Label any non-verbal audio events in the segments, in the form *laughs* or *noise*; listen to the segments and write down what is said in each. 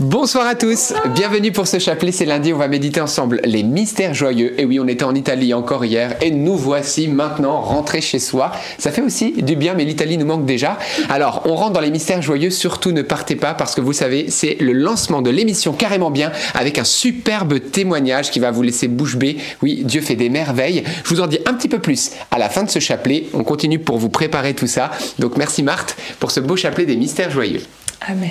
Bonsoir à tous, bienvenue pour ce chapelet, c'est lundi, on va méditer ensemble les mystères joyeux. Et oui, on était en Italie encore hier et nous voici maintenant rentrés chez soi. Ça fait aussi du bien, mais l'Italie nous manque déjà. Alors, on rentre dans les mystères joyeux, surtout ne partez pas parce que vous savez, c'est le lancement de l'émission Carrément Bien avec un superbe témoignage qui va vous laisser bouche bée. Oui, Dieu fait des merveilles. Je vous en dis un petit peu plus à la fin de ce chapelet. On continue pour vous préparer tout ça. Donc merci Marthe pour ce beau chapelet des mystères joyeux. Amen.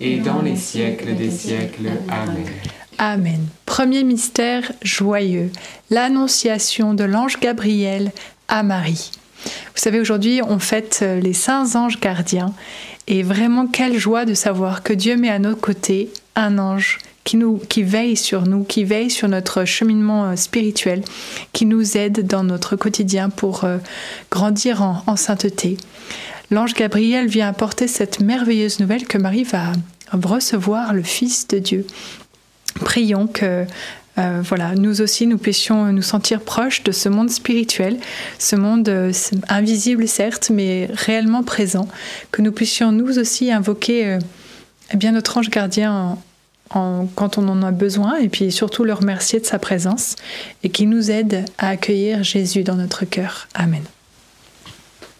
et dans les siècles des siècles. Amen. Amen. Premier mystère joyeux, l'annonciation de l'ange Gabriel à Marie. Vous savez, aujourd'hui, on fête euh, les saints anges gardiens. Et vraiment, quelle joie de savoir que Dieu met à nos côtés un ange qui, nous, qui veille sur nous, qui veille sur notre cheminement euh, spirituel, qui nous aide dans notre quotidien pour euh, grandir en, en sainteté. L'ange Gabriel vient apporter cette merveilleuse nouvelle que Marie va recevoir le Fils de Dieu. Prions que euh, voilà, nous aussi, nous puissions nous sentir proches de ce monde spirituel, ce monde euh, invisible certes, mais réellement présent, que nous puissions nous aussi invoquer euh, eh bien notre ange gardien quand on en a besoin, et puis surtout le remercier de sa présence, et qui nous aide à accueillir Jésus dans notre cœur. Amen.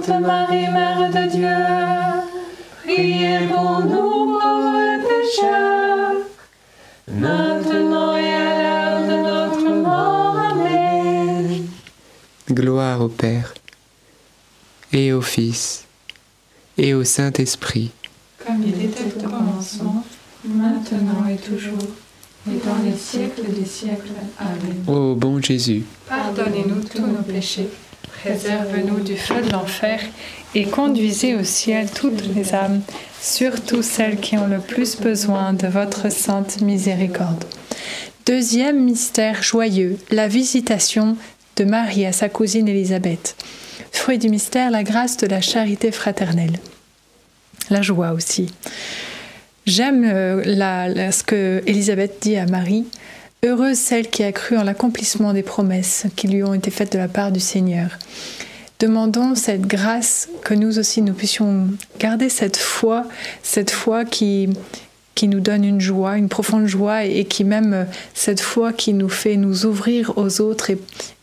Sainte Marie, Mère de Dieu, priez pour nous pauvres pécheurs, maintenant et à l'heure de notre mort. Amen. Gloire au Père, et au Fils, et au Saint-Esprit. Comme il était au commencement, maintenant et toujours, et dans les siècles des siècles. Amen. Ô bon Jésus, Pardonnez-nous tous nos péchés, préserve-nous du feu de l'enfer et conduisez au ciel toutes les âmes, surtout celles qui ont le plus besoin de votre sainte miséricorde. Deuxième mystère joyeux, la visitation de Marie à sa cousine Élisabeth. Fruit du mystère, la grâce de la charité fraternelle. La joie aussi. J'aime euh, ce que Élisabeth dit à Marie. Heureuse celle qui a cru en l'accomplissement des promesses qui lui ont été faites de la part du Seigneur. Demandons cette grâce que nous aussi nous puissions garder cette foi, cette foi qui, qui nous donne une joie, une profonde joie et, qui même cette foi qui nous fait nous ouvrir aux autres et,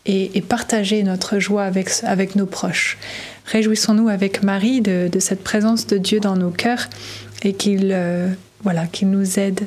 et- partager notre joie avec, avec nos proches. Réjouissons-nous avec Marie de, de cette présence de Dieu dans nos cœurs et qu'il euh, voilà, qu'il nous aide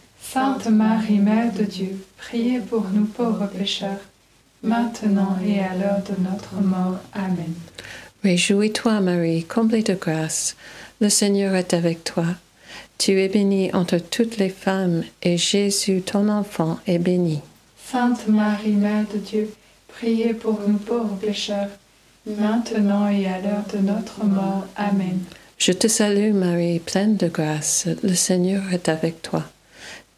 Sainte Marie, Mère de Dieu, priez pour nous pauvres pécheurs, maintenant et à l'heure de notre mort. Amen. Réjouis-toi, Marie, comblée de grâce, le Seigneur est avec toi. Tu es bénie entre toutes les femmes, et Jésus, ton enfant, est béni. Sainte Marie, Mère de Dieu, priez pour nous pauvres pécheurs, maintenant et à l'heure de notre mort. Amen. Je te salue Marie, pleine de grâce, le Seigneur est avec toi.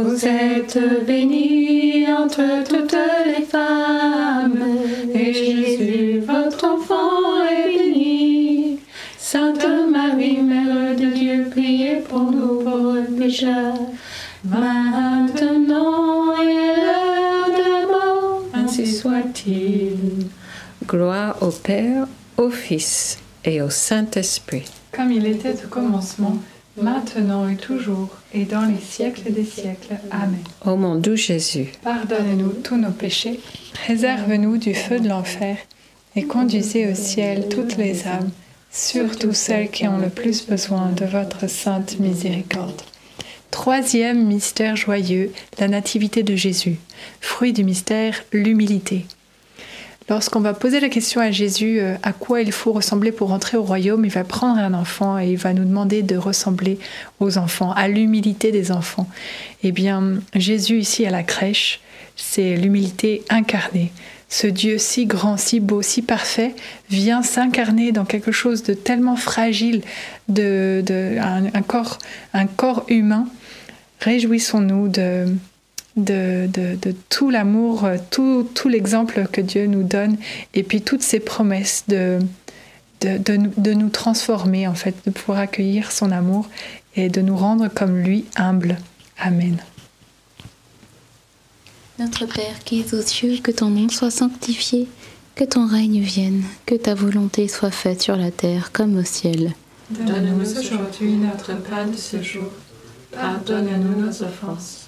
Vous êtes bénie entre toutes les femmes, et Jésus, votre enfant, est béni. Sainte Marie, Mère de Dieu, priez pour nous pauvres pécheurs, maintenant et à l'heure de mort, ainsi soit-il. Gloire au Père, au Fils et au Saint-Esprit. Comme il était au commencement, maintenant et toujours, et dans les siècles des siècles. Amen. Ô mon doux Jésus, Pardonne-nous tous nos péchés, réserve-nous du feu de l'enfer, et conduisez au ciel toutes les âmes, surtout celles qui ont le plus besoin de votre sainte miséricorde. Troisième mystère joyeux, la nativité de Jésus. Fruit du mystère, l'humilité. Lorsqu'on va poser la question à Jésus euh, à quoi il faut ressembler pour entrer au royaume, il va prendre un enfant et il va nous demander de ressembler aux enfants, à l'humilité des enfants. Eh bien, Jésus ici à la crèche, c'est l'humilité incarnée. Ce Dieu si grand, si beau, si parfait vient s'incarner dans quelque chose de tellement fragile, de, un corps humain. Réjouissons-nous de, de, de- de tout l'amour, euh, tout, tout l'exemple que Dieu nous donne, et puis toutes ses promesses de, de, de nous transformer, en fait, de pouvoir accueillir son amour et de nous rendre comme lui, humble. Amen. Notre Père qui es aux cieux, que ton nom soit sanctifié, que ton règne vienne, que ta volonté soit faite sur la terre comme au ciel. Donne-nous aujourd'hui notre pain de ce jour. Pardonne-nous nos offenses,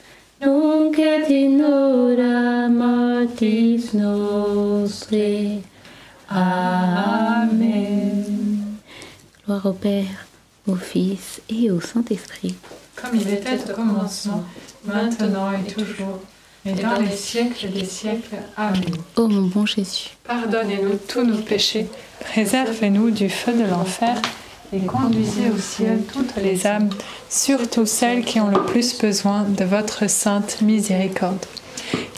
nunc et in hora mortis nostre. Amen. Gloire au Père, au Fils et au Saint-Esprit. Comme il était au commencement, maintenant et toujours, et dans les siècles des siècles. Amen. Ô mon bon Jésus, Pardonnez-nous tous nos péchés, préservez-nous du feu de l'enfer et conduisez au ciel toutes les âmes, surtout celles qui ont le plus besoin de votre sainte miséricorde.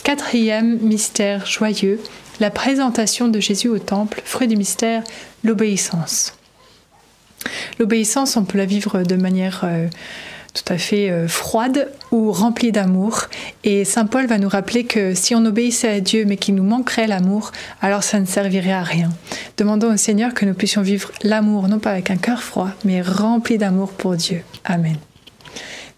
Quatrième mystère joyeux, la présentation de Jésus au temple, fruit du mystère, l'obéissance. L'obéissance, on peut la vivre de manière euh, tout à fait euh, froide ou remplie d'amour. Et Saint Paul va nous rappeler que si on obéissait à Dieu mais qu'il nous manquerait l'amour, alors ça ne servirait à rien. Demandons au Seigneur que nous puissions vivre l'amour, non pas avec un cœur froid, mais rempli d'amour pour Dieu. Amen.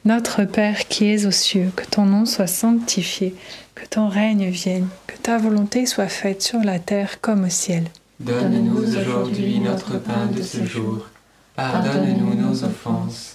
Notre Père qui es aux cieux, que ton nom soit sanctifié, que ton règne vienne, que ta volonté soit faite sur la terre comme au ciel. Donne-nous aujourd'hui notre pain de ce jour. Pardonne-nous nos offenses,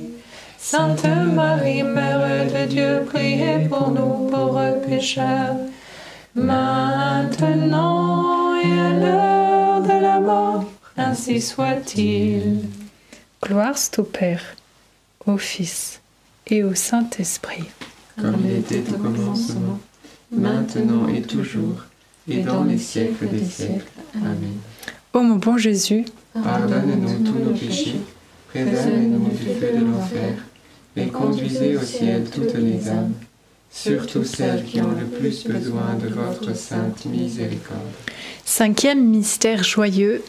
Sainte Marie, Mère de Dieu, priez pour nous pauvres pécheurs, maintenant et à l'heure de la mort, ainsi soit-il. Gloire au Père, au Fils et au Saint-Esprit. Comme il était au commencement, maintenant et toujours, et dans les siècles des siècles. Amen. Ô mon bon Jésus, Pardonne-nous tous nos péchés, préservez-nous du feu de l'enfer, et conduisez au ciel toutes les âmes, surtout celles qui ont le plus besoin de votre sainte miséricorde. Cinquième mystère joyeux,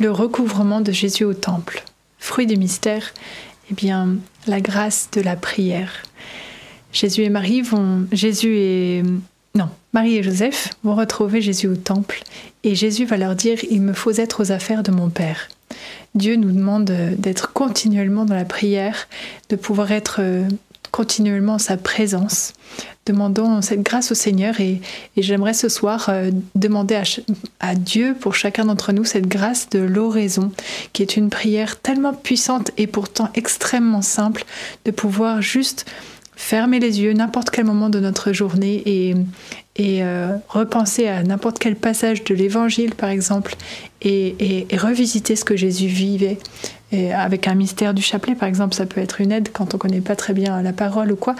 le recouvrement de Jésus au temple. Fruit du mystère, eh bien, la grâce de la prière. Jésus et Marie vont, Jésus et non, Marie et Joseph vont retrouver Jésus au temple et Jésus va leur dire il me faut être aux affaires de mon Père. Dieu nous demande d'être continuellement dans la prière, de pouvoir être continuellement en sa présence. Demandons cette grâce au Seigneur et, j'aimerais ce soir euh, demander à, Dieu pour chacun d'entre nous cette grâce de l'oraison, qui est une prière tellement puissante et pourtant extrêmement simple, de pouvoir juste fermer les yeux n'importe quel moment de notre journée et, euh, repenser à n'importe quel passage de l'évangile par exemple et, revisiter ce que Jésus vivait. Avec un mystère du chapelet par exemple ça peut être une aide quand on connaît pas très bien la parole ou quoi.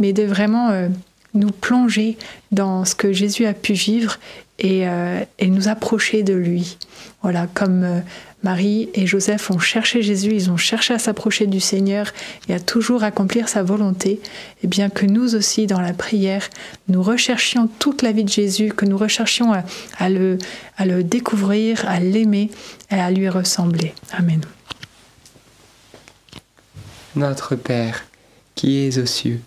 Mais de vraiment euh, nous plonger dans ce que Jésus a pu vivre et, euh, et nous approcher de lui. Voilà comme euh, Marie et Joseph ont cherché Jésus, ils ont cherché à s'approcher du Seigneur et à toujours accomplir sa volonté, et bien que nous aussi, dans la prière, nous recherchions toute la vie de Jésus, que nous recherchions à, à, le, à le découvrir, à l'aimer et à lui ressembler. Amen. Notre Père, qui es aux cieux,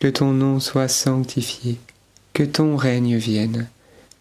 que ton nom soit sanctifié, que ton règne vienne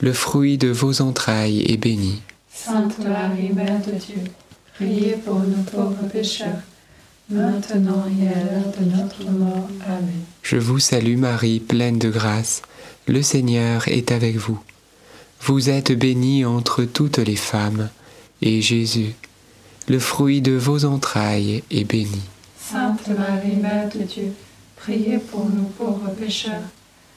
le fruit de vos entrailles est béni. Sainte Marie, Mère de Dieu, priez pour nous pauvres pécheurs, maintenant et à l'heure de notre mort. Amen. Je vous salue Marie, pleine de grâce. Le Seigneur est avec vous. Vous êtes bénie entre toutes les femmes, et Jésus, le fruit de vos entrailles, est béni. Sainte Marie, Mère de Dieu, priez pour nous pauvres pécheurs,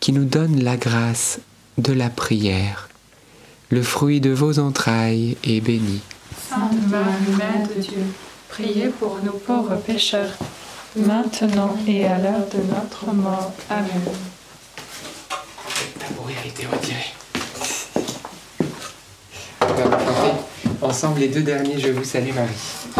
qui nous donne la grâce de la prière, le fruit de vos entrailles, est béni. Sainte Marie, Mère de Dieu, priez pour nous pauvres pécheurs, maintenant et à l'heure de notre mort. Amen. Pour hériter retiré. On va ensemble les deux derniers Je vous salue Marie.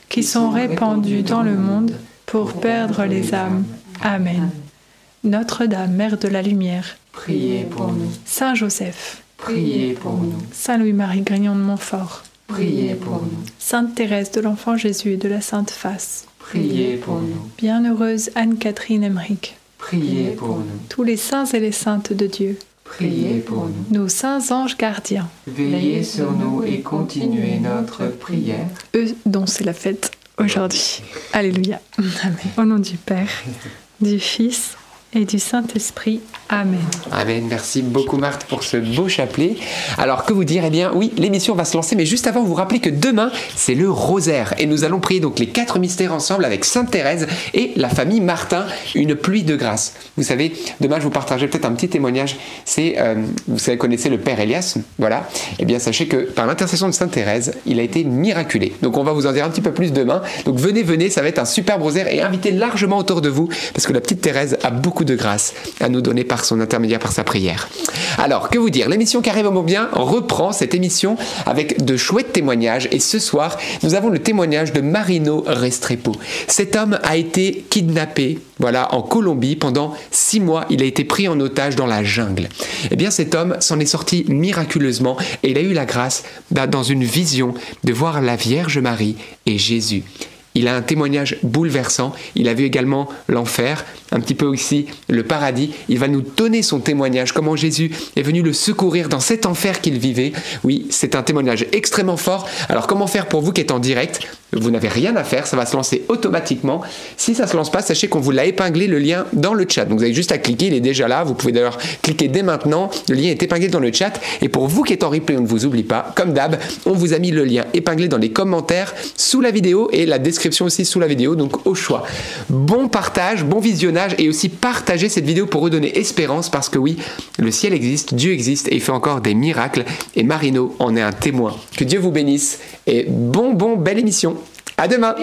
qui sont répandus dans le monde pour perdre les âmes. Amen. Notre-Dame, Mère de la Lumière, Priez pour nous. Saint Joseph, Priez pour nous. Saint Louis-Marie Grignon de Montfort, Priez pour nous. Sainte Thérèse de l'Enfant Jésus et de la Sainte Face, Priez pour nous. Bienheureuse Anne-Catherine Emmerich, Priez pour nous. tous les saints et les saintes de Dieu, Priez pour nous. nos saints anges gardiens, Veillez sur nous et continuez notre prière. eux dont c'est la fête aujourd'hui. Alléluia. Amen. Au nom du Père, *laughs* du Fils et du Saint-Esprit. Amen. Amen. Merci beaucoup Marthe pour ce beau chapelet. Alors que vous dire? Eh bien oui, l'émission va se lancer, mais juste avant, vous rappelez que demain, c'est le rosaire. Et nous allons prier donc les quatre mystères ensemble avec Sainte Thérèse et la famille Martin, une pluie de grâce. Vous savez, demain, je vous partagerai peut-être un petit témoignage. C'est, euh, vous savez, connaissez le Père Elias, voilà. Eh bien, sachez que par l'intercession de Sainte Thérèse, il a été miraculé. Donc on va vous en dire un petit peu plus demain. Donc venez, venez, ça va être un superbe rosaire et invitez largement autour de vous, parce que la petite Thérèse a beaucoup de grâce à nous donner par son intermédiaire, par sa prière. Alors, que vous dire? L'émission Carré Bien reprend cette émission avec de chouettes témoignages. Et ce soir, nous avons le témoignage de Marino Restrepo. Cet homme a été kidnappé, voilà, en Colombie pendant six mois. Il a été pris en otage dans la jungle. Eh bien, cet homme s'en est sorti miraculeusement et il a eu la grâce, bah, dans une vision, de voir la Vierge Marie et Jésus. Il a un témoignage bouleversant. Il a vu également l'enfer, un petit peu aussi le paradis. Il va nous donner son témoignage, comment Jésus est venu le secourir dans cet enfer qu'il vivait. Oui, c'est un témoignage extrêmement fort. Alors comment faire pour vous qui êtes en direct? Vous n'avez rien à faire, ça va se lancer automatiquement. Si ça ne se lance pas, sachez qu'on vous l'a épinglé le lien dans le chat. Donc vous avez juste à cliquer, il est déjà là. Vous pouvez d'ailleurs cliquer dès maintenant. Le lien est épinglé dans le chat. Et pour vous qui êtes en replay, on ne vous oublie pas. Comme d'hab, on vous a mis le lien épinglé dans les commentaires sous la vidéo et la description aussi sous la vidéo, donc au choix. Bon partage, bon visionnage et aussi partagez cette vidéo pour redonner espérance parce que oui, le ciel existe, Dieu existe et il fait encore des miracles et Marino en est un témoin. Que Dieu vous bénisse et bon bon belle émission. À demain.